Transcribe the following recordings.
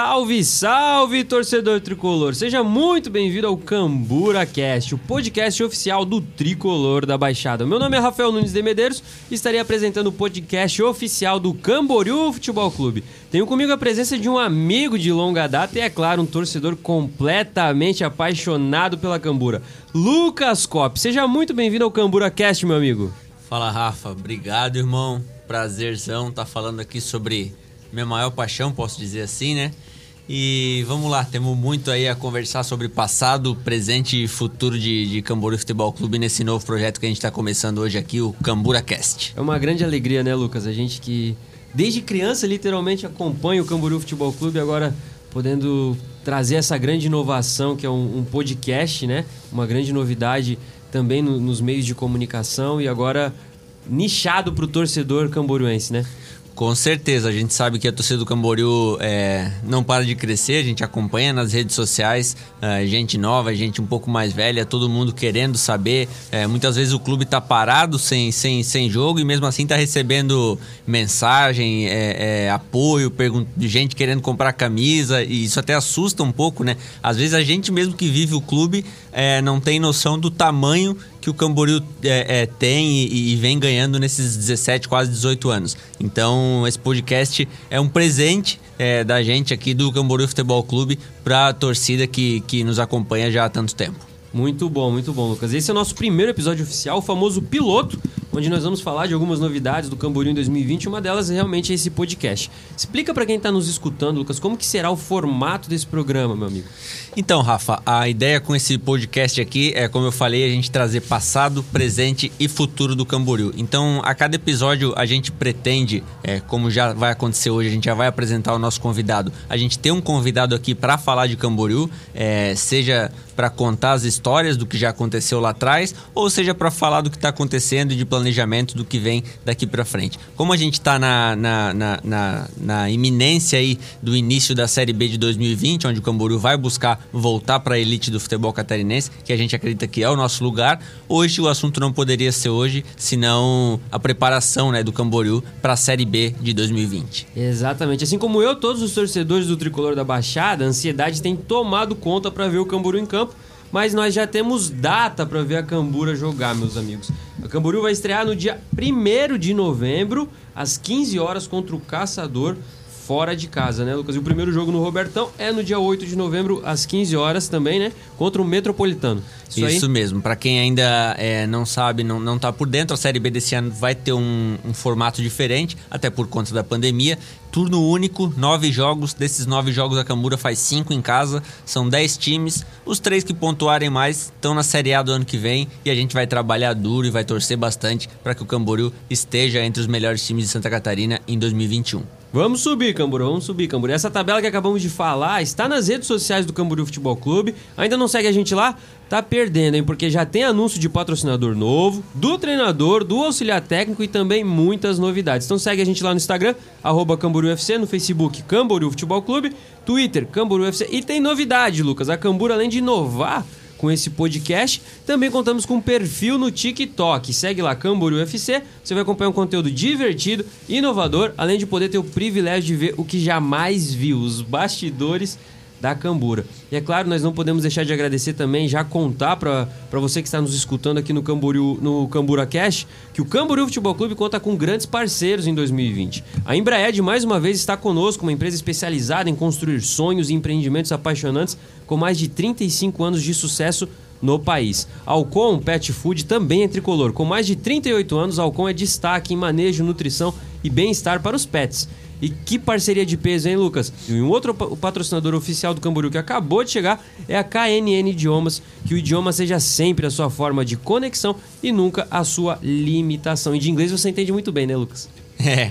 Salve, salve, torcedor tricolor! Seja muito bem-vindo ao Cambura Cast, o podcast oficial do tricolor da Baixada. Meu nome é Rafael Nunes de Medeiros e estarei apresentando o podcast oficial do Camboriú Futebol Clube. Tenho comigo a presença de um amigo de longa data e, é claro, um torcedor completamente apaixonado pela Cambura, Lucas Cop. Seja muito bem-vindo ao Cambura Cast, meu amigo. Fala, Rafa. Obrigado, irmão. Prazerzão estar tá falando aqui sobre minha maior paixão, posso dizer assim, né? E vamos lá, temos muito aí a conversar sobre passado, presente e futuro de, de Camboriú Futebol Clube nesse novo projeto que a gente está começando hoje aqui, o Cambura Cast. É uma grande alegria, né, Lucas? A gente que desde criança literalmente acompanha o Camboriú Futebol Clube, agora podendo trazer essa grande inovação que é um, um podcast, né? Uma grande novidade também no, nos meios de comunicação e agora nichado para o torcedor camboriense, né? Com certeza, a gente sabe que a torcida do Camboriú é, não para de crescer, a gente acompanha nas redes sociais, é, gente nova, gente um pouco mais velha, todo mundo querendo saber. É, muitas vezes o clube está parado sem, sem, sem jogo e mesmo assim está recebendo mensagem, é, é, apoio, de gente querendo comprar camisa e isso até assusta um pouco, né? Às vezes a gente mesmo que vive o clube é, não tem noção do tamanho que o Camboriú é, é, tem e, e, vem ganhando nesses 17, quase 18 anos. Então, esse podcast é um presente é, da gente aqui do Camboriú Futebol Clube para a torcida que, que nos acompanha já há tanto tempo. Muito bom, muito bom, Lucas. Esse é o nosso primeiro episódio oficial, o famoso piloto, onde nós vamos falar de algumas novidades do Camboriú em 2020. Uma delas é realmente esse podcast. Explica para quem está nos escutando, Lucas, como que será o formato desse programa, meu amigo? Então, Rafa, a ideia com esse podcast aqui é, como eu falei, a gente trazer passado, presente e futuro do Camboriú. Então, a cada episódio a gente pretende, é, como já vai acontecer hoje, a gente já vai apresentar o nosso convidado. A gente tem um convidado aqui para falar de Camboriú, é, seja para contar as histórias do que já aconteceu lá atrás, ou seja para falar do que está acontecendo e de planejamento do que vem daqui para frente. Como a gente está na, na, na, na, na iminência aí do início da Série B de 2020, onde o Camboriú vai buscar voltar para a elite do futebol catarinense, que a gente acredita que é o nosso lugar, hoje o assunto não poderia ser hoje, senão a preparação né, do Camboriú para a Série B de 2020. Exatamente. Assim como eu, todos os torcedores do Tricolor da Baixada, a ansiedade tem tomado conta para ver o Camboriú em campo mas nós já temos data para ver a Cambura jogar, meus amigos. A Camburu vai estrear no dia 1 de novembro, às 15 horas, contra o Caçador, fora de casa, né, Lucas? E o primeiro jogo no Robertão é no dia 8 de novembro, às 15 horas também, né? Contra o Metropolitano. Isso, Isso mesmo. Para quem ainda é, não sabe, não, não tá por dentro, a Série B desse ano vai ter um, um formato diferente, até por conta da pandemia. Turno único, nove jogos. Desses nove jogos, a Cambura faz cinco em casa. São dez times. Os três que pontuarem mais estão na Série A do ano que vem. E a gente vai trabalhar duro e vai torcer bastante para que o Camboriú esteja entre os melhores times de Santa Catarina em 2021. Vamos subir, Camburu, vamos subir, Camburu. Essa tabela que acabamos de falar está nas redes sociais do Camburu Futebol Clube. Ainda não segue a gente lá? Tá perdendo, hein? Porque já tem anúncio de patrocinador novo, do treinador, do auxiliar técnico e também muitas novidades. Então segue a gente lá no Instagram, arroba CamburuFC, no Facebook Camburu Futebol Clube, Twitter Camburu UFC. E tem novidade, Lucas. A Camburu, além de inovar com esse podcast. Também contamos com um perfil no TikTok. Segue lá Camboriú UFC. Você vai acompanhar um conteúdo divertido, inovador, além de poder ter o privilégio de ver o que jamais viu, os bastidores da Cambura. E é claro, nós não podemos deixar de agradecer também, já contar para você que está nos escutando aqui no Camboriú, no Cambura Cash, que o Camboriú Futebol Clube conta com grandes parceiros em 2020. A Embraed mais uma vez está conosco, uma empresa especializada em construir sonhos e empreendimentos apaixonantes com mais de 35 anos de sucesso no país. Alcon Pet Food também é tricolor. Com mais de 38 anos, Alcon é destaque em manejo, nutrição e bem-estar para os pets. E que parceria de peso, hein, Lucas? E um outro patrocinador oficial do Camboriú que acabou de chegar é a KNN Idiomas. Que o idioma seja sempre a sua forma de conexão e nunca a sua limitação. E de inglês você entende muito bem, né, Lucas? É.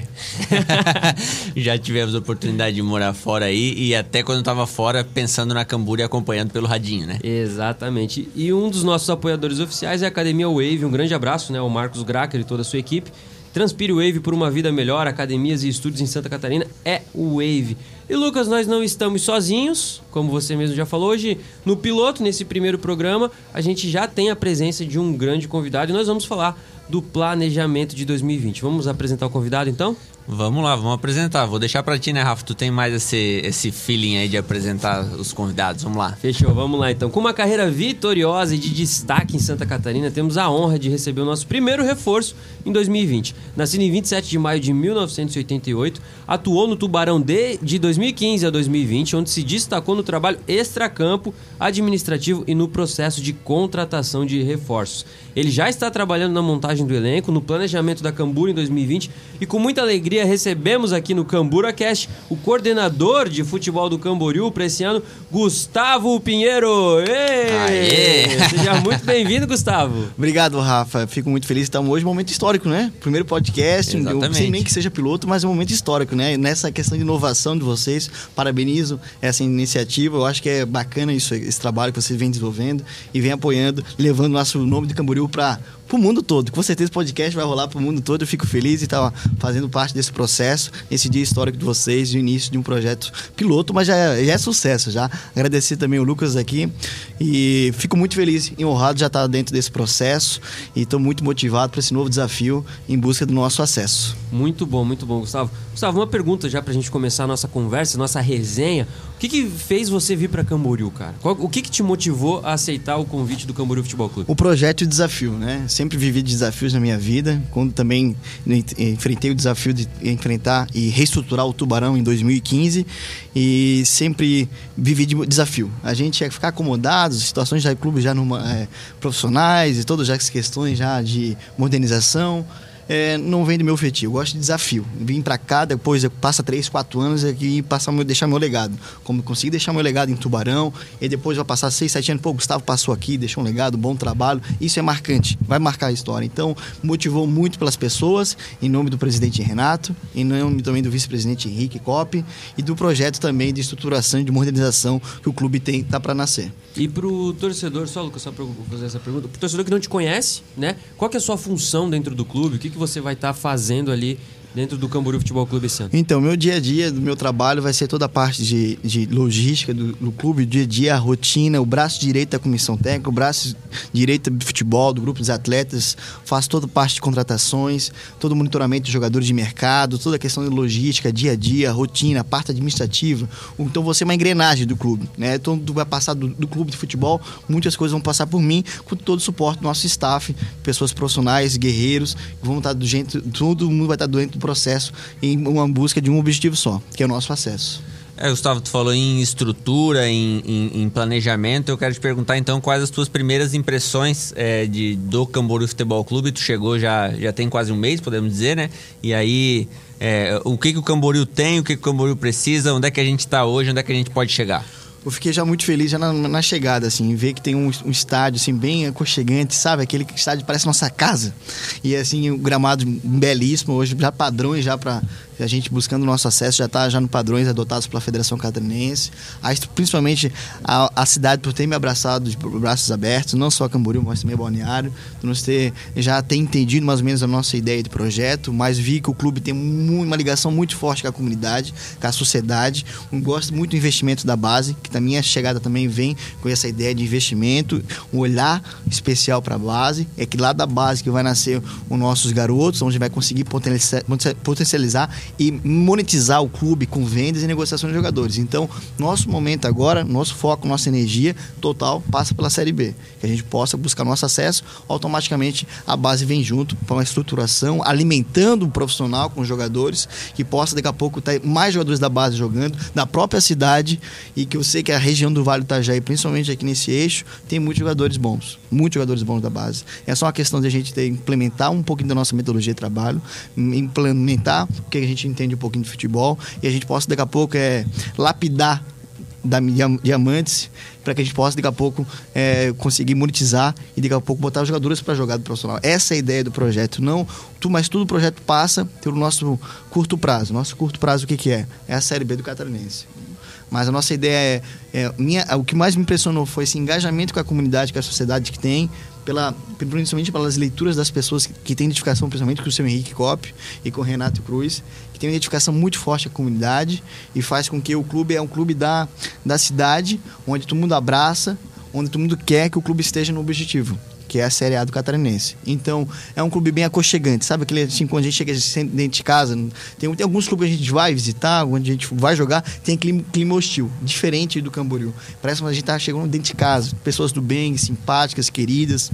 Já tivemos a oportunidade de morar fora aí e até quando estava fora pensando na Cambura e acompanhando pelo radinho, né? Exatamente. E um dos nossos apoiadores oficiais é a Academia Wave. Um grande abraço, né, ao Marcos Gracker e toda a sua equipe. Transpire Wave por uma vida melhor, academias e estúdios em Santa Catarina é o Wave. E Lucas, nós não estamos sozinhos, como você mesmo já falou hoje. No piloto, nesse primeiro programa, a gente já tem a presença de um grande convidado e nós vamos falar do planejamento de 2020. Vamos apresentar o convidado então? Vamos lá, vamos apresentar. Vou deixar para ti, né, Rafa? Tu tem mais esse, esse feeling aí de apresentar os convidados. Vamos lá. Fechou, vamos lá então. Com uma carreira vitoriosa e de destaque em Santa Catarina, temos a honra de receber o nosso primeiro reforço em 2020. Nascido em 27 de maio de 1988, atuou no Tubarão de, de 2015 a 2020, onde se destacou no trabalho extracampo, administrativo e no processo de contratação de reforços. Ele já está trabalhando na montagem do elenco, no planejamento da Cambura em 2020 e com muita alegria recebemos aqui no Cambura Cast o coordenador de futebol do Camboriú para esse ano, Gustavo Pinheiro. Ei! Seja muito bem-vindo, Gustavo. Obrigado, Rafa. Fico muito feliz. Estamos hoje um momento histórico, né? Primeiro podcast, Exatamente. sem nem que seja piloto, mas é um momento histórico, né? Nessa questão de inovação de vocês, parabenizo essa iniciativa. Eu acho que é bacana isso, esse trabalho que vocês vêm desenvolvendo e vem apoiando, levando nosso nome de Camboriú para o mundo todo. Com certeza o podcast vai rolar para o mundo todo. Eu fico feliz de estar fazendo parte desse processo, esse dia histórico de vocês, o início de um projeto piloto, mas já é, já é sucesso já. Agradecer também o Lucas aqui e fico muito feliz e honrado já estar dentro desse processo e estou muito motivado para esse novo desafio em busca do nosso acesso. Muito bom, muito bom, Gustavo. Gustavo, uma pergunta já para a gente começar a nossa conversa, nossa resenha. O que, que fez você vir para Camboriú, cara? O que, que te motivou a aceitar o convite do Camboriú Futebol Clube? O projeto e o desafio, né? Sempre vivi desafios na minha vida. Quando também enfrentei o desafio de enfrentar e reestruturar o Tubarão em 2015 e sempre vivi de desafio. A gente ia ficar acomodado, situações já clube já numa, é, profissionais e todas as questões já de modernização é, não vem do meu feitio. Eu gosto de desafio. Vim para cá, depois passa 3, 4 anos aqui e passa deixar meu legado. Como consegui deixar meu legado em Tubarão, e depois vai passar 6, 7 anos, pô, Gustavo passou aqui, deixou um legado, bom trabalho. Isso é marcante, vai marcar a história. Então, motivou muito pelas pessoas, em nome do presidente Renato, em nome também do vice-presidente Henrique Cop e do projeto também de estruturação e de modernização que o clube tem tá para nascer. E pro torcedor, só Lucas, só para fazer essa pergunta, pro torcedor que não te conhece, né? Qual que é a sua função dentro do clube? O que, que você vai estar tá fazendo ali dentro do Camboriú Futebol Clube esse ano? Então, meu dia a dia do meu trabalho vai ser toda a parte de, de logística do, do clube, dia a dia, a rotina, o braço direito da comissão técnica, o braço direito do futebol, do grupo dos atletas, faço toda parte de contratações, todo o monitoramento de jogadores de mercado, toda a questão de logística, dia a dia, rotina, parte administrativa. Então, você é uma engrenagem do clube, né? Então, vai passar do, do clube de futebol, muitas coisas vão passar por mim, com todo o suporte do nosso staff, pessoas profissionais, guerreiros, vão estar do jeito, todo mundo vai estar dentro do processo em uma busca de um objetivo só, que é o nosso acesso. É, Gustavo, tu falou em estrutura, em, em, em, planejamento. Eu quero te perguntar então quais as tuas primeiras impressões é, de, do Camboriú Futebol Clube. Tu chegou já, já tem quase um mês, podemos dizer, né? E aí, é, o que, que o Camboriú tem, o que, que o Camboriú precisa, onde é que a gente está hoje, onde é que a gente pode chegar? eu fiquei já muito feliz já na, na chegada, assim, ver que tem um, um, estádio, assim, bem aconchegante, sabe? Aquele estádio parece nossa casa. E, assim, o gramado belíssimo, hoje já padrões já para a gente buscando o nosso acesso já está já no padrões adotados pela Federação Catarinense. Principalmente a, a, cidade por ter me abraçado de braços abertos, não só Camboriú, mas também Balneário, por nos ter já ter entendido mais ou menos a nossa ideia de projeto, mas vi que o clube tem uma ligação muito forte com a comunidade, com a sociedade. Eu gosto muito do investimento da base, que da minha chegada também vem com essa ideia de investimento, um olhar especial para a base. É que lá da base que vai nascer os nossos garotos, onde vai conseguir potencializar e monetizar o clube com vendas e negociações de jogadores. Então, nosso momento agora, nosso foco, nossa energia total passa pela Série B. Que a gente possa buscar nosso acesso, automaticamente a base vem junto para uma estruturação, alimentando o profissional com os jogadores, que possa daqui a pouco ter mais jogadores da base jogando, na própria cidade, e que eu sei que a região do Vale do Itajaí, principalmente aqui nesse eixo, tem muitos jogadores bons, muitos jogadores bons da base. É só uma questão de a gente ter, implementar um pouquinho da nossa metodologia de trabalho, implementar o que a gente gente entende um pouquinho de futebol e a gente possa daqui a pouco é, lapidar da diamantes para que a gente possa daqui a pouco é, conseguir monetizar e daqui a pouco botar os jogadores para jogar do profissional. Essa é a ideia do projeto. Não, tu, mas tudo o projeto passa pelo nosso curto prazo. Nosso curto prazo o que, que é? É a série B do Catarinense. Mas a nossa ideia é, é minha, o que mais me impressionou foi esse engajamento com a comunidade, com a sociedade que tem pela, principalmente pelas leituras das pessoas que, que têm identificação, principalmente com o seu Henrique Cop e com o Renato Cruz, que tem uma identificação muito forte com a comunidade e faz com que o clube é um clube da, da cidade, onde todo mundo abraça, onde todo mundo quer que o clube esteja no objetivo que é a Série A do Catarinense. Então, é um clube bem aconchegante, sabe? Aquele assim, quando a gente chega dentro de casa, tem, tem, alguns clubes que a gente vai visitar, onde a gente vai jogar, tem clima, clima hostil, diferente do Camboriú. Parece que a gente tá chegando dentro de casa, pessoas do bem, simpáticas, queridas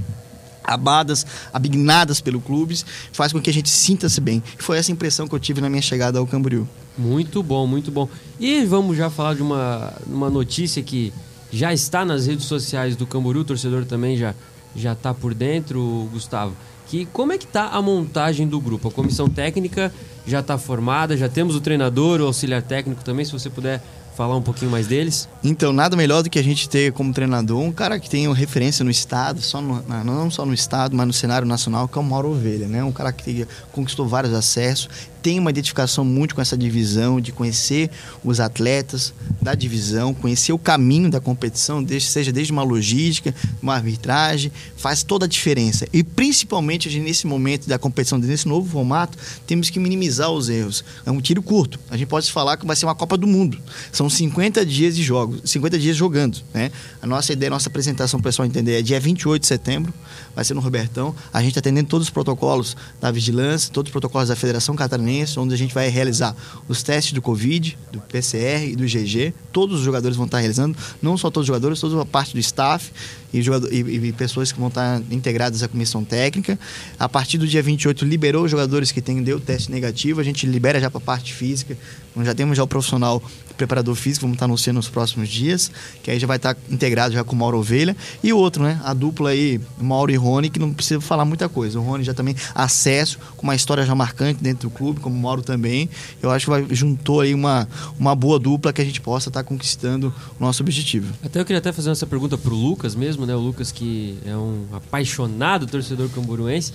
abadas, abignadas pelo clube, faz com que a gente sinta-se bem. Foi essa impressão que eu tive na minha chegada ao Camboriú. Muito bom, muito bom. E vamos já falar de uma, uma notícia que já está nas redes sociais do Camboriú, o torcedor também já já está por dentro, Gustavo, que como é que está a montagem do grupo? A comissão técnica já está formada, já temos o treinador, o auxiliar técnico também, se você puder falar um pouquinho mais deles? Então, nada melhor do que a gente ter como treinador um cara que tem referência no estado, só no, não só no estado, mas no cenário nacional, que é o Mauro Ovelha, né? Um cara que conquistou vários acessos, tem uma identificação muito com essa divisão, de conhecer os atletas da divisão, conhecer o caminho da competição, seja desde uma logística, uma arbitragem, faz toda a diferença. E principalmente nesse momento da competição, nesse novo formato, temos que minimizar os erros. É um tiro curto. A gente pode falar que vai ser uma Copa do Mundo. São 50 dias de jogos, 50 dias jogando. Né? A nossa ideia, a nossa apresentação, pessoal entender, é dia 28 de setembro, vai ser no Robertão. A gente está atendendo todos os protocolos da vigilância, todos os protocolos da Federação Catarinense onde a gente vai realizar os testes do Covid, do PCR e do GG. Todos os jogadores vão estar realizando, não só todos os jogadores, toda a parte do staff e, jogador, e, e, pessoas que vão estar integradas à comissão técnica. A partir do dia 28, liberou os jogadores que têm deu teste negativo, a gente libera já para a parte física. Então, já temos já o profissional preparador físico, vamos estar anunciando nos próximos dias, que aí já vai estar integrado já com o Mauro Ovelha. E o outro, né? A dupla aí, Mauro e Rony, que não precisa falar muita coisa. O Rony já também acesso, com uma história já marcante dentro do clube, como o Mauro também. Eu acho que vai, juntou aí uma, uma boa dupla que a gente possa estar conquistando o nosso objetivo. Até eu queria até fazer essa pergunta pro Lucas mesmo, né? O Lucas que é um apaixonado torcedor camburuense.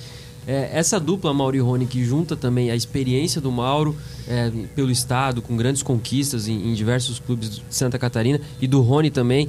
É, essa dupla Mauro e Rony que junta também a experiência do Mauro é, pelo estado, com grandes conquistas em, em, diversos clubes de Santa Catarina, e do Rony também,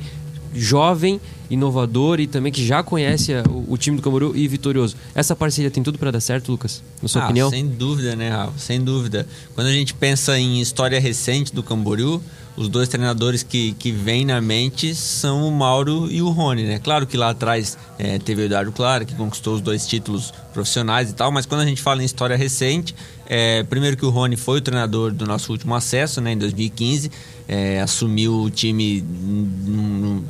jovem, inovador e também que já conhece o, o, time do Camboriú e vitorioso. Essa parceria tem tudo para dar certo, Lucas? Na sua ah, opinião? Sem dúvida, né, Rafa? Sem dúvida. Quando a gente pensa em história recente do Camboriú, os dois treinadores que, que vêm na mente são o Mauro e o Rony, né? Claro que lá atrás é, teve o Eduardo Clara, que conquistou os dois títulos profissionais e tal, mas quando a gente fala em história recente, é, primeiro que o Rony foi o treinador do nosso último acesso, né, em 2015, é, assumiu o time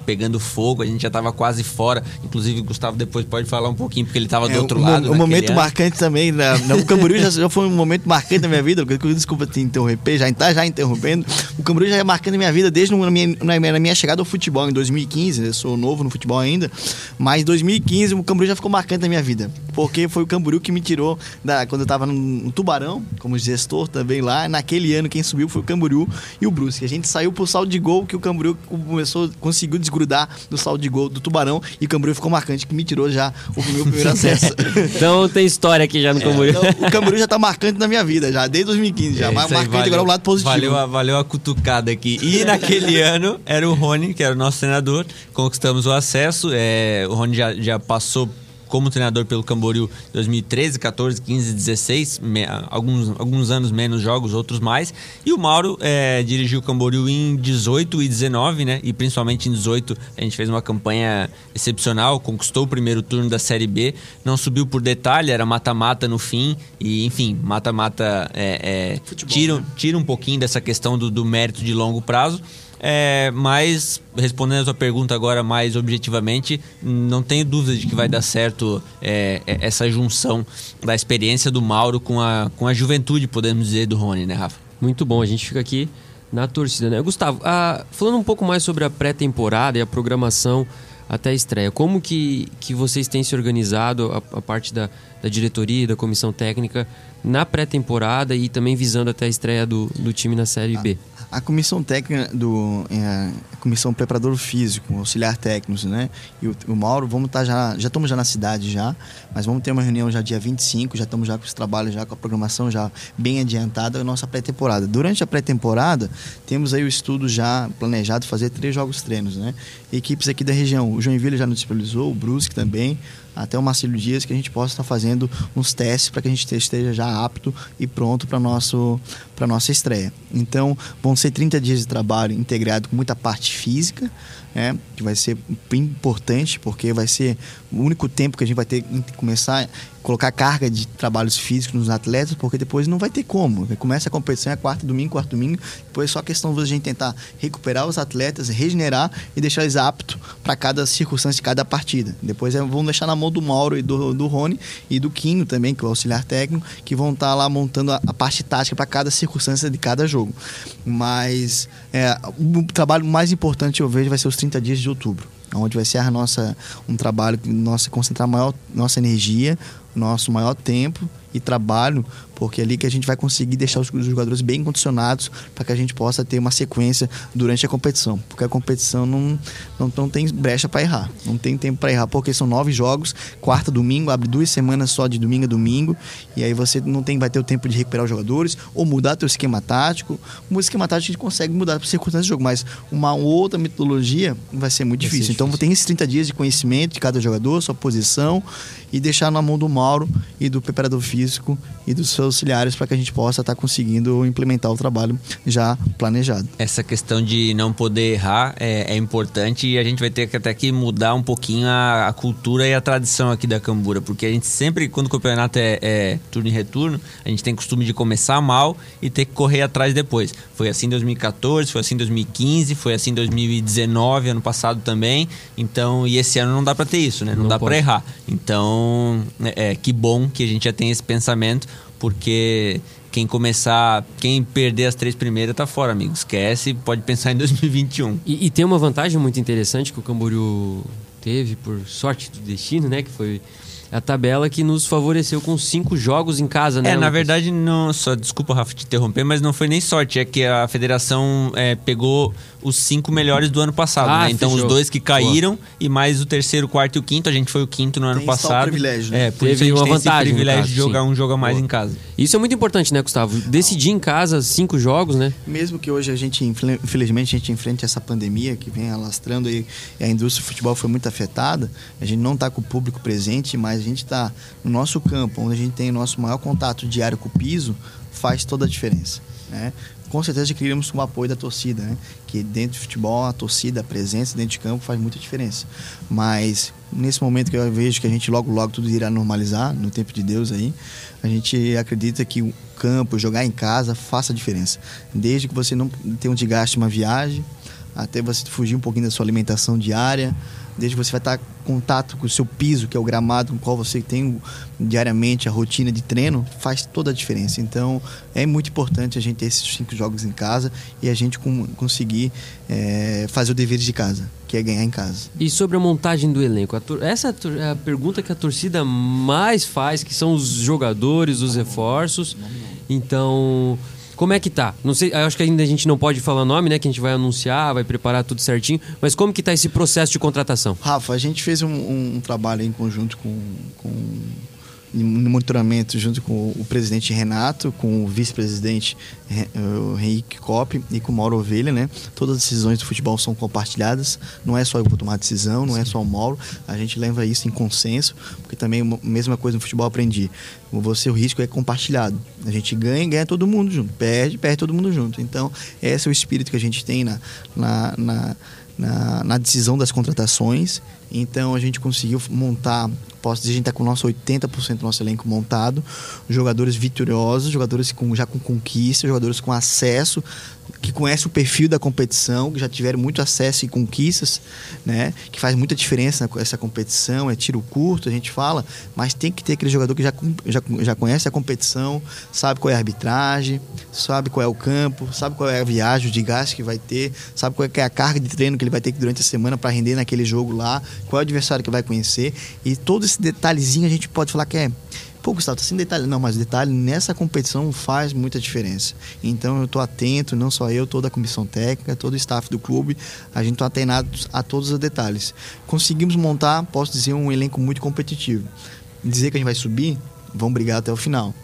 pegando fogo, a gente já estava quase fora. Inclusive, o Gustavo depois pode falar um pouquinho, porque ele estava do é, outro lado. Um momento ano. marcante também, né? o Camboriú já, já, foi um momento marcante na minha vida, desculpa te interromper, já está já interrompendo. O Camboriú já é marcando a minha vida desde na minha, na minha chegada ao futebol em 2015, eu sou novo no futebol ainda, mas em 2015 o Camboriú já ficou marcante na minha vida, porque foi o Camboriú que me tirou da, quando eu estava no, no Tubarão, como gestor também lá, naquele ano quem subiu foi o Camboriú e o Brusque. A gente saiu pro saldo de gol que o Camboriú começou, conseguiu desgrudar do saldo de gol do Tubarão e o Camboriú ficou marcante, que me tirou já o meu primeiro acesso. então tem história aqui já no é, Camboriú. Então, o Camboriú já tá marcante na minha vida, já, desde 2015, já. É, mas marcante valeu, agora o lado positivo. Valeu a, valeu a cutucada aqui. E naquele ano era o Rony, que era o nosso treinador, conquistamos o acesso. É, o Rony já, já passou como treinador pelo Camboriú 2013, 14, 15, 16, me, alguns, alguns anos menos jogos, outros mais. E o Mauro é, dirigiu o Camboriú em 18 e 19, né? E principalmente em 18 a gente fez uma campanha excepcional, conquistou o primeiro turno da Série B, não subiu por detalhe, era mata-mata no fim. E enfim, mata-mata é, é, tira, né? tira um pouquinho dessa questão do, do mérito de longo prazo. É, mas, respondendo a sua pergunta agora mais objetivamente, não tenho dúvida de que vai dar certo é, é, essa junção da experiência do Mauro com a, com a juventude, podemos dizer, do Rony, né, Rafa? Muito bom, a gente fica aqui na torcida, né? Gustavo, ah, falando um pouco mais sobre a pré-temporada e a programação até a estreia, como que, que vocês têm se organizado, a, a parte da, da diretoria, da comissão técnica, na pré-temporada e também visando até a estreia do, do time na Série B? A comissão técnica do é, a comissão preparador físico, auxiliar técnicos, né? E o, o Mauro, vamos estar tá já já estamos já na cidade já, mas vamos ter uma reunião já dia 25, já estamos já com os trabalhos já com a programação já bem adiantada, a nossa pré-temporada. Durante a pré-temporada, temos aí o estudo já planejado fazer três jogos treinos, né? Equipes aqui da região, o Joinville já nos disponibilizou, o Brusque também, até o Marcelo Dias, que a gente possa estar fazendo uns testes para que a gente esteja já apto e pronto para nosso para nossa estreia. Então, vão ser 30 dias de trabalho integrado com muita parte física, né, que vai ser importante, porque vai ser o único tempo que a gente vai ter que começar a colocar carga de trabalhos físicos nos atletas, porque depois não vai ter como. Começa a competição, é quarto domingo, quarto domingo, depois é só questão de a gente tentar recuperar os atletas, regenerar e deixar eles aptos para cada circunstância de cada partida. Depois é, vão deixar na mão do Mauro e do, do Rony e do Quinho também, que é o auxiliar técnico, que vão estar tá lá montando a, a parte tática para cada circunstância de cada jogo. Mas é, o trabalho mais importante eu vejo vai ser os 30 dias de outubro onde vai ser a nossa um trabalho nossa concentrar maior nossa energia nosso maior tempo e trabalho porque é ali que a gente vai conseguir deixar os jogadores bem condicionados para que a gente possa ter uma sequência durante a competição. Porque a competição não, não, não tem brecha para errar, não tem tempo para errar, porque são nove jogos, quarta, domingo, abre duas semanas só de domingo a domingo, e aí você não tem, vai ter o tempo de recuperar os jogadores, ou mudar teu esquema tático. O esquema tático a gente consegue mudar por circunstâncias do jogo, mas uma outra metodologia vai ser muito vai difícil. Ser então difícil. tem esses 30 dias de conhecimento de cada jogador, sua posição, e deixar na mão do Mauro e do preparador físico e dos seus auxiliares para que a gente possa estar tá conseguindo implementar o trabalho já planejado. Essa questão de não poder errar é, é importante e a gente vai ter que até que mudar um pouquinho a, a, cultura e a tradição aqui da Cambura, porque a gente sempre, quando o campeonato é, é turno e retorno, a gente tem costume de começar mal e ter que correr atrás depois. Foi assim em 2014, foi assim em 2015, foi assim em 2019, ano passado também. Então, e esse ano não dá para ter isso, né? Não, não dá para errar. Então, é, é, que bom que a gente já tem esse pensamento, porque quem começar, quem perder as três primeiras tá fora, amigo. Esquece, pode pensar em 2021. E, e tem uma vantagem muito interessante que o Camboriú teve por sorte do destino, né? Que foi a tabela que nos favoreceu com cinco jogos em casa, né? É, Lucas? na verdade, não. Só desculpa, Rafa, te interromper, mas não foi nem sorte. É que a federação é, pegou os cinco melhores do ano passado, ah, né? Então fechou. os dois que caíram Boa. e mais o terceiro, quarto e o quinto. A gente foi o quinto no tem ano passado. privilégio, né? É, por Teve isso a gente uma tem vantagem, esse privilégio caso, de jogar sim. um jogo a mais Boa. em casa. Isso é muito importante, né, Gustavo? Decidir em casa cinco jogos, né? Mesmo que hoje a gente, infelizmente, a gente enfrente essa pandemia que vem alastrando e a indústria do futebol foi muito afetada, a gente não está com o público presente, mas gente está no nosso campo, onde a gente tem o nosso maior contato diário com o piso, faz toda a diferença. Né? com certeza queríamos o apoio da torcida, né? Que dentro de futebol, a torcida, a presença dentro de campo faz muita diferença. Mas nesse momento que eu vejo que a gente logo, logo tudo irá normalizar, no tempo de Deus aí, a gente acredita que o campo, jogar em casa, faça a diferença. Desde que você não tenha um desgaste uma viagem, até você fugir um pouquinho da sua alimentação diária, desde que você vai estar em contato com o seu piso, que é o gramado com o qual você tem diariamente a rotina de treino, faz toda a diferença. Então, é muito importante a gente ter esses cinco jogos em casa e a gente conseguir é, fazer o dever de casa, que é ganhar em casa. E sobre a montagem do elenco? essa é a pergunta que a torcida mais faz, que são os jogadores, os reforços. Então... Como é que tá? Não sei, acho que ainda a gente não pode falar nome, né? Que a gente vai anunciar, vai preparar tudo certinho. Mas como que tá esse processo de contratação? Rafa, a gente fez um, um, trabalho em conjunto com, com no monitoramento junto com o presidente Renato, com o vice-presidente Henrique Cop e com o Mauro Ovelha, né? Todas as decisões do futebol são compartilhadas, não é só eu vou tomar decisão, não é só o Mauro, a gente leva isso em consenso, porque também a mesma coisa no futebol aprendi. Você, o risco é compartilhado. A gente ganha e ganha todo mundo junto, perde, perde todo mundo junto. Então, esse é o espírito que a gente tem na, na, na na, na, decisão das contratações. Então a gente conseguiu montar posso dizer, a gente está com o nosso 80% do nosso elenco montado, jogadores vitoriosos, jogadores com, já com conquista, jogadores com acesso, que conhecem o perfil da competição, que já tiveram muito acesso e conquistas, né? Que faz muita diferença essa competição, é tiro curto, a gente fala, mas tem que ter aquele jogador que já, já, já conhece a competição, sabe qual é a arbitragem, sabe qual é o campo, sabe qual é a viagem de gasto que vai ter, sabe qual é a carga de treino que ele vai ter durante a semana para render naquele jogo lá, qual é o adversário que vai conhecer e todo esse detalhezinho a gente pode falar que é Pô, Gustavo, tá sem detalhe. Não, mas detalhe nessa competição faz muita diferença. Então eu estou atento, não só eu, toda a comissão técnica, todo o staff do clube, a gente está atento a todos os detalhes. Conseguimos montar, posso dizer, um elenco muito competitivo. Dizer que a gente vai subir, vamos brigar até o final.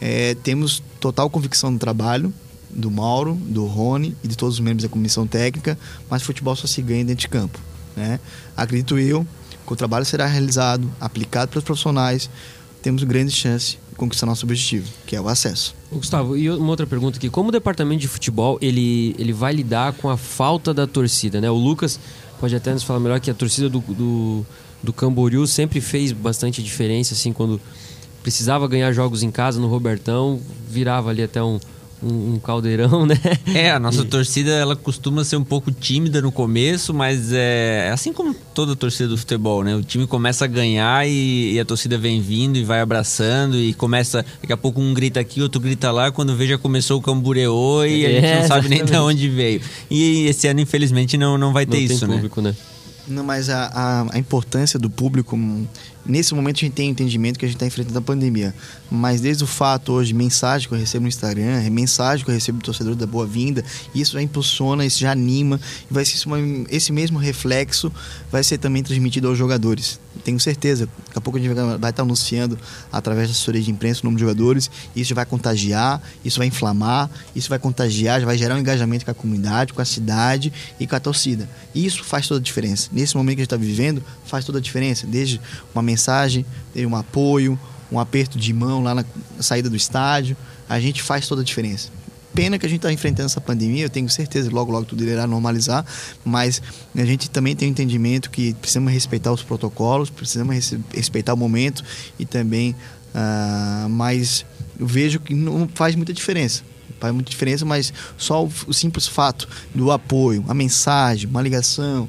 É, temos total convicção no trabalho do Mauro, do Rony e de todos os membros da comissão técnica, mas futebol só se ganha dentro de campo. Né? Acredito eu que o trabalho será realizado, aplicado pelos profissionais, temos grande chance de conquistar nosso objetivo, que é o acesso. Gustavo, e uma outra pergunta aqui. Como o departamento de futebol ele, ele vai lidar com a falta da torcida? Né? O Lucas pode até nos falar melhor que a torcida do, do, do Camboriú sempre fez bastante diferença, assim, quando precisava ganhar jogos em casa no Robertão, virava ali até um, um, um, caldeirão, né? É, a nossa e... torcida ela costuma ser um pouco tímida no começo, mas é assim como toda torcida do futebol, né? O time começa a ganhar e, e, a torcida vem vindo e vai abraçando e começa, daqui a pouco um grita aqui, outro grita lá, quando vê já começou o cambureô e é, a gente não é, sabe nem de onde veio. E esse ano, infelizmente, não, não vai ter não isso, né? Público, né? Não, mas a, a, a, importância do público Nesse momento a gente tem entendimento que a gente está enfrentando a pandemia. Mas desde o fato hoje, mensagem que eu recebo no Instagram, mensagem que eu recebo do torcedor da Boa Vinda, isso já impulsiona, isso já anima. E vai ser esse mesmo reflexo vai ser também transmitido aos jogadores. Tenho certeza. Daqui a pouco a gente vai, estar anunciando através da assessoria de imprensa o nome de jogadores. Isso vai contagiar, isso vai inflamar, isso vai contagiar, vai gerar um engajamento com a comunidade, com a cidade e com a torcida. Isso faz toda a diferença. Nesse momento que a gente está vivendo, faz toda a diferença. Desde uma mensagem mensagem, um apoio, um aperto de mão lá na saída do estádio. A gente faz toda a diferença. Pena que a gente está enfrentando essa pandemia, eu tenho certeza que logo, logo tudo irá normalizar, mas a gente também tem o um entendimento que precisamos respeitar os protocolos, precisamos respeitar o momento e também, uh, mas eu vejo que não faz muita diferença faz muita diferença, mas só o, simples fato do apoio, a mensagem, uma ligação,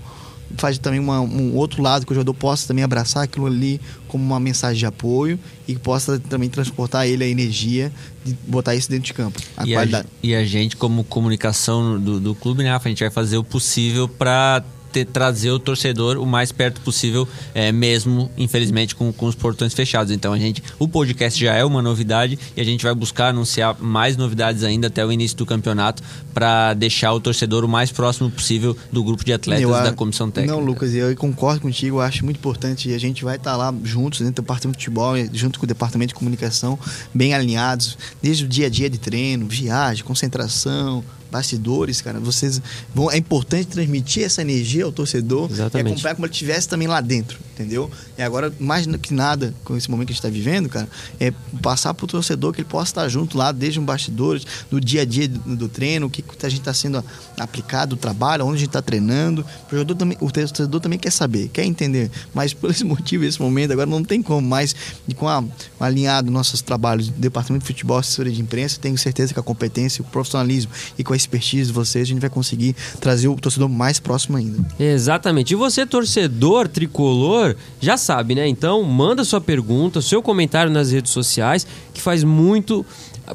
faz também uma, um outro lado que o jogador possa também abraçar aquilo ali como uma mensagem de apoio e que possa também transportar ele a energia de botar isso dentro de campo. A e, qualidade. A, e a gente, como comunicação do, do clube, né, Rafa, a gente vai fazer o possível para ter, trazer o torcedor o mais perto possível, é, mesmo, infelizmente, com, com os portões fechados. Então a gente. O podcast já é uma novidade e a gente vai buscar anunciar mais novidades ainda até o início do campeonato para deixar o torcedor o mais próximo possível do grupo de atletas eu, da comissão técnica. Não, Lucas, eu concordo contigo, eu acho muito importante e a gente vai estar tá lá juntos dentro do departamento de futebol, junto com o departamento de comunicação, bem alinhados, desde o dia a dia de treino, viagem, concentração, bastidores, cara. Vocês vão. É importante transmitir essa energia ao torcedor Exatamente. e acompanhar como ele estivesse também lá dentro, entendeu? E agora, mais que nada, com esse momento que a gente está vivendo, cara, é passar para o torcedor que ele possa estar junto lá, desde um bastidores, no dia a dia do, do treino, o que a gente está sendo aplicado, o trabalho, onde a gente está treinando. O, jogador também, o torcedor também quer saber, quer entender. Mas por esse motivo, esse momento, agora não tem como mais, de com a, alinhado nossos trabalhos, departamento de futebol, assessoria de imprensa, tenho certeza que a competência, o profissionalismo e com a expertise de vocês, a gente vai conseguir trazer o torcedor mais próximo ainda. Exatamente. E você, torcedor tricolor, já sabe, né? Então, manda sua pergunta, seu comentário nas redes sociais, que faz muito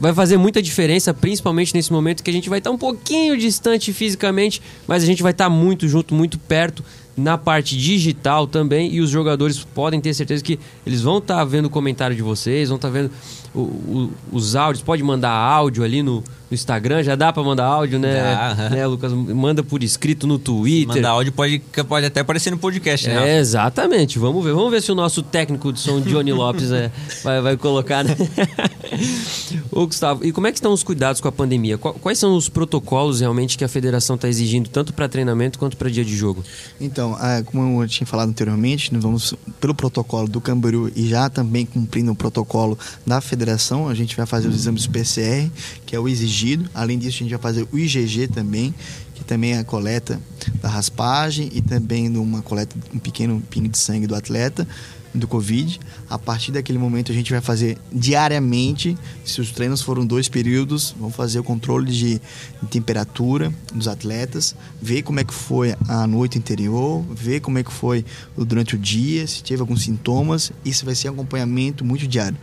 vai fazer muita diferença, principalmente nesse momento que a gente vai estar um pouquinho distante fisicamente, mas a gente vai estar muito junto, muito perto na parte digital também e os jogadores podem ter certeza que eles vão estar vendo o comentário de vocês, vão estar vendo o, o, os áudios, pode mandar áudio ali no, no Instagram, já dá para mandar áudio, né? Dá, né, Lucas? Manda por escrito no Twitter. Manda áudio pode, pode até aparecer no podcast, né? É, exatamente. Vamos ver. Vamos ver se o nosso técnico de som, Johnny Lopes, é, vai, vai colocar, né? Ô, Gustavo, e como é que estão os cuidados com a pandemia? Quais são os protocolos realmente que a federação está exigindo, tanto para treinamento quanto para dia de jogo? Então, ah, como eu tinha falado anteriormente, nós vamos pelo protocolo do Camboriú e já também cumprindo o protocolo da federação, a gente vai fazer os exames PCR, que é o exigido Além disso, a gente vai fazer o IgG também, que também é a coleta da raspagem e também uma coleta, um pequeno pino de sangue do atleta do Covid. A partir daquele momento a gente vai fazer diariamente, se os treinos foram dois períodos, vamos fazer o controle de, de, temperatura dos atletas, ver como é que foi a noite anterior, ver como é que foi durante o dia, se teve alguns sintomas. Isso vai ser um acompanhamento muito diário.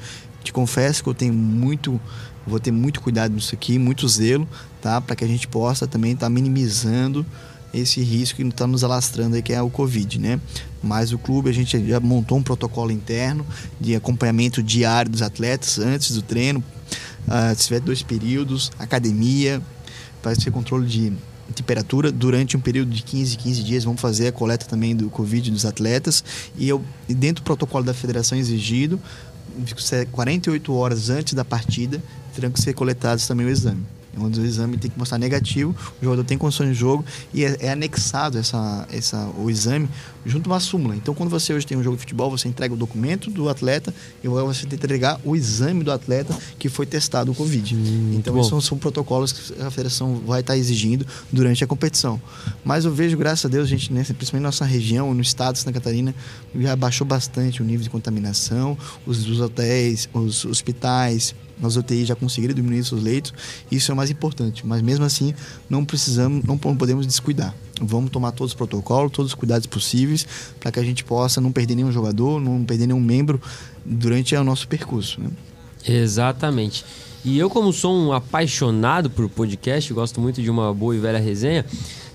Te confesso que eu tenho muito vou ter muito cuidado nisso aqui, muito zelo, tá? Para que a gente possa também estar tá minimizando esse risco que está nos alastrando aí, que é o Covid, né? Mas o clube, a gente já montou um protocolo interno de acompanhamento diário dos atletas antes do treino, uh, se tiver dois períodos, academia, vai ser controle de temperatura durante um período de 15, 15 dias. Vamos fazer a coleta também do Covid dos atletas. E eu, dentro do protocolo da federação exigido, 48 horas antes da partida, terão que ser coletados também o exame. onde o exame tem que mostrar negativo, o jogador tem condições de jogo e é, é anexado essa, essa, o exame junto a uma súmula. Então, quando você hoje tem um jogo de futebol, você entrega o documento do atleta e você tem que entregar o exame do atleta que foi testado o Covid. Hum, então, esses são, são, protocolos que a federação vai estar exigindo durante a competição. Mas eu vejo, graças a Deus, a gente, principalmente na nossa região, no estado de Santa Catarina, já baixou bastante o nível de contaminação, os, os hotéis, os hospitais, nas UTIs já conseguiram diminuir seus leitos, isso é o mais importante. Mas mesmo assim, não precisamos, não podemos descuidar. Vamos tomar todos os protocolos, todos os cuidados possíveis para que a gente possa não perder nenhum jogador, não perder nenhum membro durante o nosso percurso. Né? Exatamente. E eu, como sou um apaixonado por podcast, gosto muito de uma boa e velha resenha,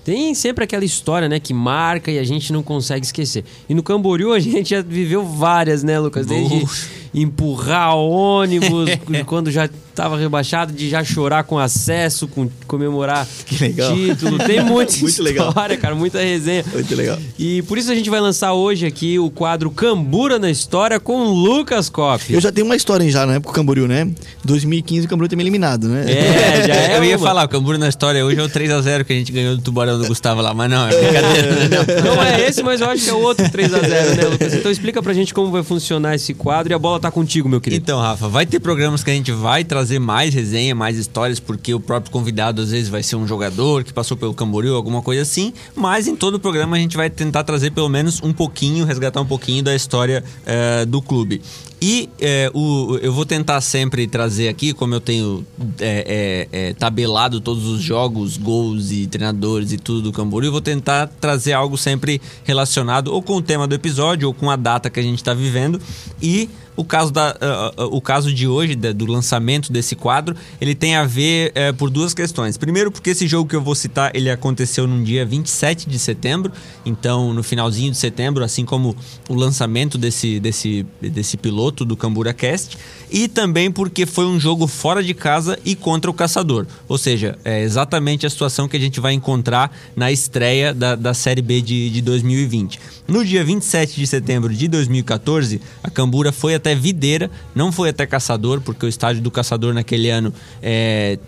tem sempre aquela história, né, que marca e a gente não consegue esquecer. E no Camboriú a gente já viveu várias, né, Lucas? Desde empurrar ônibus quando já estava rebaixado, de já chorar com acesso, com comemorar título. Tem muita Muito história, legal. cara, muita resenha. Muito legal. E por isso a gente vai lançar hoje aqui o quadro Cambura na História com Lucas Cop. Eu já tenho uma história já, né, pro Camboriú, né? 2015 o Camboriú tem me eliminado, né? É, já é. Eu ia falar, o Cambura na História hoje é o 3x0 que a gente ganhou do Tubarão do Gustavo lá, mas não, é brincadeira. Não, não é esse, mas eu acho que é o outro 3x0, né, Lucas? Então explica pra gente como vai funcionar esse quadro e a bola tá contigo, meu querido. Então, Rafa, vai ter programas que a gente vai trazer mais resenha, mais histórias, porque o próprio convidado às vezes vai ser um jogador que passou pelo Camboriú, alguma coisa assim. Mas em todo o programa a gente vai tentar trazer pelo menos um pouquinho, resgatar um pouquinho da história uh, do clube. E é, o, eu vou tentar sempre trazer aqui, como eu tenho é, é, é, tabelado todos os jogos, gols e treinadores e tudo do Camboriú, eu vou tentar trazer algo sempre relacionado ou com o tema do episódio ou com a data que a gente está vivendo. E o caso, da, uh, o caso de hoje, da, do lançamento desse quadro, ele tem a ver uh, por duas questões. Primeiro, porque esse jogo que eu vou citar, ele aconteceu no dia 27 de setembro, então no finalzinho de setembro, assim como o lançamento desse, desse, desse piloto do Cambura Cast, e também porque foi um jogo fora de casa e contra o Caçador. Ou seja, é exatamente a situação que a gente vai encontrar na estreia da, da Série B de, de 2020. No dia 27 de setembro de 2014, a Cambura foi até Videira, não foi até Caçador, porque o estádio do Caçador naquele ano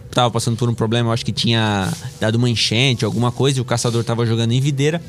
estava é, passando por um problema, eu acho que tinha dado uma enchente, alguma coisa, e o Caçador estava jogando em Videira.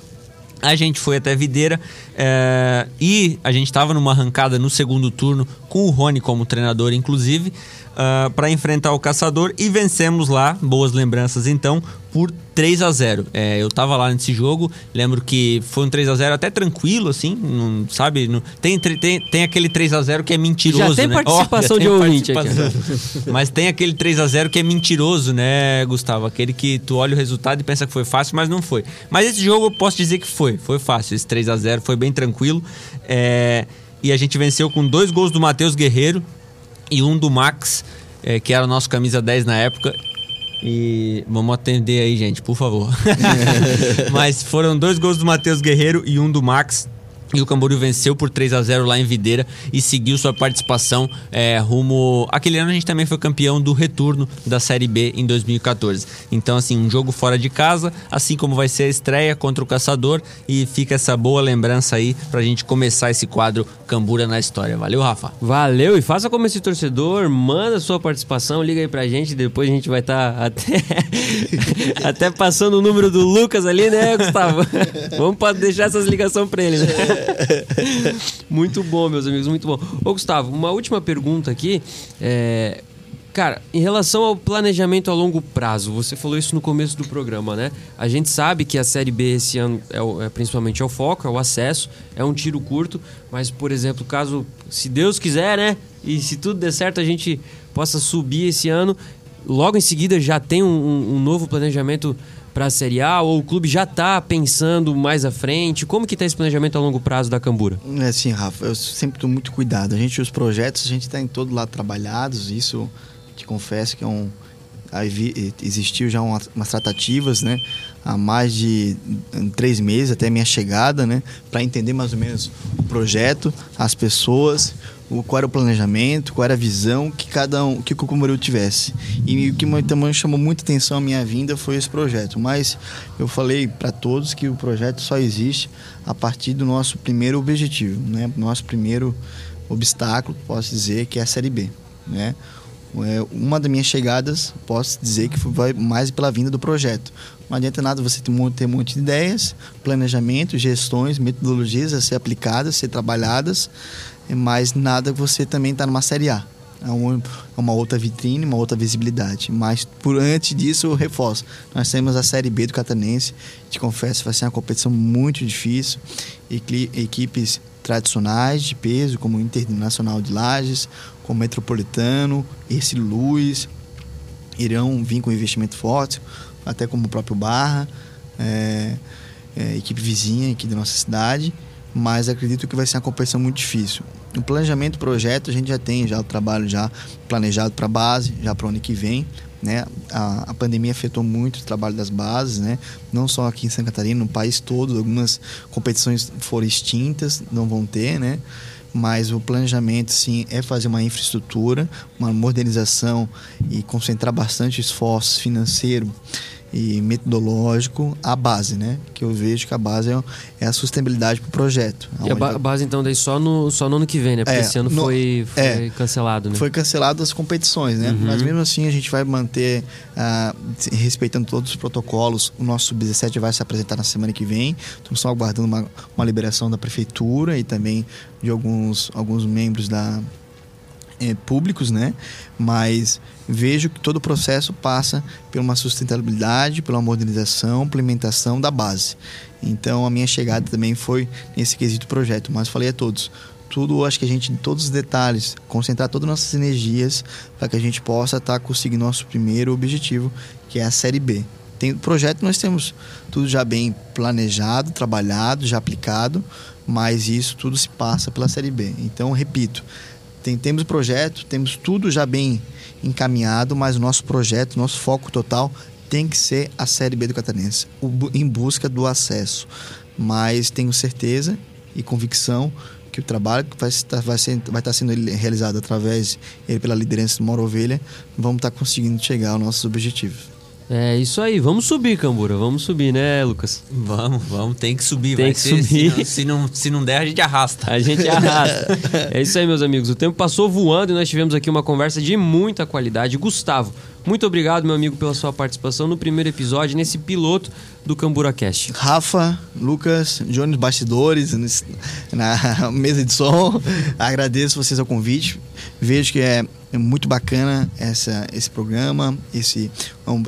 A gente foi até Videira é, e a gente estava numa arrancada no segundo turno com o Rony como treinador, inclusive uh, ah, para enfrentar o Caçador e vencemos lá, boas lembranças então, por 3 a 0 é, Eu tava lá nesse jogo, lembro que foi um 3 a 0 até tranquilo, assim, não, sabe? Não, tem, tem, tem aquele 3 a 0 que é mentiroso, já tem né? participação oh, já de ouvinte aqui. Mas tem aquele 3 a 0 que é mentiroso, né, Gustavo? Aquele que tu olha o resultado e pensa que foi fácil, mas não foi. Mas esse jogo eu posso dizer que foi, foi fácil. Esse 3 a 0 foi bem tranquilo. É, e a gente venceu com dois gols do Matheus Guerreiro, e um do Max, é, que era o nosso camisa 10 na época. E vamos atender aí, gente, por favor. Mas foram dois gols do Matheus Guerreiro e um do Max. E o Camboriú venceu por 3 a 0 lá em Videira e seguiu sua participação é, rumo. Aquele ano a gente também foi campeão do retorno da Série B em 2014. Então, assim, um jogo fora de casa, assim como vai ser a estreia contra o Caçador. E fica essa boa lembrança aí pra gente começar esse quadro Cambura na História. Valeu, Rafa. Valeu, e faça como esse torcedor, manda sua participação, liga aí pra gente, depois a gente vai estar tá até, até passando o número do Lucas ali, né, Gustavo? Vamos deixar essas ligações pra ele, né? muito bom, meus amigos, muito bom. Ô, Gustavo, uma última pergunta aqui. É, Cara, em relação ao planejamento a longo prazo, você falou isso no começo do programa, né? A gente sabe que a Série B esse ano é, é, principalmente é o foco, é o acesso, é um tiro curto, mas, por exemplo, caso, se Deus quiser, né? E se tudo der certo, a gente possa subir esse ano, logo em seguida já tem um, um novo planejamento para a Série A ou o clube já está pensando mais à frente? Como que está esse planejamento a longo prazo da Cambura? É assim, Rafa, eu sempre estou muito cuidado. A gente, os projetos, a gente está em todo lado trabalhados, isso te confesso que é um... Existiu já umas, umas tratativas, né? Há mais de três meses até a minha chegada, né? Para entender mais ou menos o projeto, as pessoas, o, qual era o planejamento, qual era a visão que cada um, que o Cucumbaru tivesse. E o que também chamou muita atenção a minha vinda foi esse projeto. Mas eu falei para todos que o projeto só existe a partir do nosso primeiro objetivo, né? Nosso primeiro obstáculo, posso dizer, que é a Série B, né? É, uma das minhas chegadas, posso dizer que foi mais pela vinda do projeto. Não adianta nada você ter um monte de ideias, planejamento, gestões, metodologias a ser aplicadas, a ser trabalhadas, mas nada você também está numa série A. É uma, é uma outra vitrine, uma outra visibilidade. Mas por antes disso, eu reforço. Nós temos a Série B do Catarinense. Te confesso, vai ser uma competição muito difícil. Equipes tradicionais de peso, como o Internacional de Lages, como o Metropolitano, esse Luz, irão vir com investimento forte, até como o próprio Barra, é, é, equipe vizinha aqui da nossa cidade mas acredito que vai ser uma competição muito difícil. O planejamento projeto a gente já tem já o trabalho já planejado para a base, já para o ano que vem, né? A, a, pandemia afetou muito o trabalho das bases, né? Não só aqui em Santa Catarina, no país todo, algumas competições foram extintas, não vão ter, né? Mas o planejamento, sim, é fazer uma infraestrutura, uma modernização e concentrar bastante esforço financeiro e metodológico a base, né? Que eu vejo que a base é, é a sustentabilidade para o projeto. E a ba base, então, daí só no, só no ano que vem, né? Porque é, esse ano no, foi, foi é, cancelado, né? Foi cancelado as competições, né? Uhum. Mas mesmo assim a gente vai manter, uh, respeitando todos os protocolos, o nosso Sub-17 vai se apresentar na semana que vem. Estamos só aguardando uma, uma liberação da prefeitura e também de alguns, alguns membros da, é, públicos, né? Mas vejo que todo o processo passa por uma sustentabilidade, pela modernização, implementação da base. Então a minha chegada também foi nesse quesito projeto, mas falei a todos, tudo, acho que a gente, em todos os detalhes, concentrar todas as nossas energias para que a gente possa estar tá conseguindo nosso primeiro objetivo, que é a Série B. Tem projeto, nós temos tudo já bem planejado, trabalhado, já aplicado, mas isso tudo se passa pela Série B. Então, repito, tem, temos projeto, temos tudo já bem encaminhado, mas o nosso projeto, nosso foco total tem que ser a Série B do Catarinense, em busca do acesso. Mas tenho certeza e convicção que o trabalho que vai estar, vai, ser, vai estar sendo realizado através ele pela liderança do Moro Ovelha, vamos estar conseguindo chegar aos nossos objetivos. É isso aí, vamos subir, Cambura, vamos subir, né, Lucas? Vamos, vamos, tem que subir. Tem que ser, subir. Se não, se não, se, não, der, a gente arrasta. A gente arrasta. é isso aí, meus amigos. O tempo passou voando e nós tivemos aqui uma conversa de muita qualidade. Gustavo, muito obrigado, meu amigo, pela sua participação no primeiro episódio, nesse piloto do Cambura Cast. Rafa, Lucas, Jones Bastidores, na mesa de som. Agradeço vocês ao convite. Vejo que é muito bacana essa, esse programa, esse,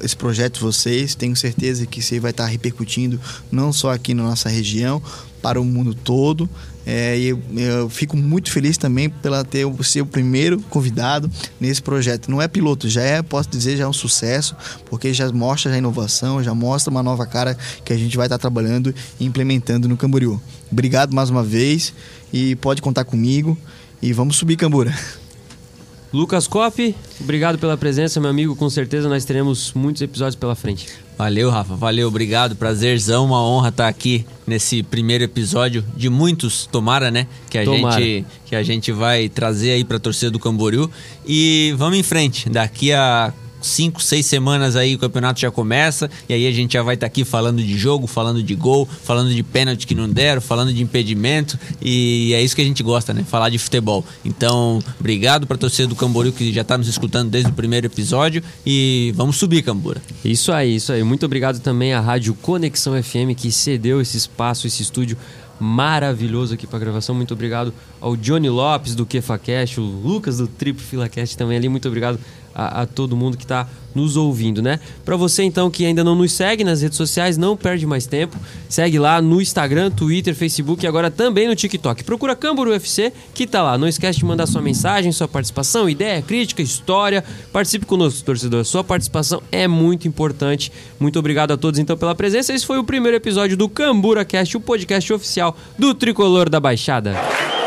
esse projeto de vocês. Tenho certeza que isso vai estar repercutindo não só aqui na nossa região, para o mundo todo. É, e eu, eu, fico muito feliz também pela ter ser o primeiro convidado nesse projeto. Não é piloto, já é, posso dizer, já é um sucesso, porque já mostra a inovação, já mostra uma nova cara que a gente vai estar trabalhando e implementando no Camboriú. Obrigado mais uma vez e pode contar comigo e vamos subir Cambura. Lucas Koff, obrigado pela presença, meu amigo. Com certeza nós teremos muitos episódios pela frente. Valeu, Rafa. Valeu, obrigado. Prazerzão, uma honra estar aqui nesse primeiro episódio de muitos, tomara, né? Que a tomara. gente que a gente vai trazer aí para a torcida do Camboriú e vamos em frente. Daqui a cinco, seis semanas aí o campeonato já começa e aí a gente já vai estar tá aqui falando de jogo, falando de gol, falando de pênalti que não deram, falando de impedimento e é isso que a gente gosta, né? Falar de futebol. Então, obrigado para torcida do Camboriú que já está nos escutando desde o primeiro episódio e vamos subir, Cambura. Isso aí, isso aí. Muito obrigado também à Rádio Conexão FM que cedeu esse espaço, esse estúdio maravilhoso aqui para gravação. Muito obrigado ao Johnny Lopes do KefaCast, o Lucas do Triplo FilaCast também ali. Muito obrigado a, a todo mundo que está nos ouvindo, né? Para você então que ainda não nos segue nas redes sociais, não perde mais tempo. Segue lá no Instagram, Twitter, Facebook e agora também no TikTok. Procura Camburu UFC que tá lá. Não esquece de mandar sua mensagem, sua participação, ideia, crítica, história. Participe conosco, torcedor. Sua participação é muito importante. Muito obrigado a todos então pela presença. Esse foi o primeiro episódio do Cambura Cast, o podcast oficial do Tricolor da Baixada.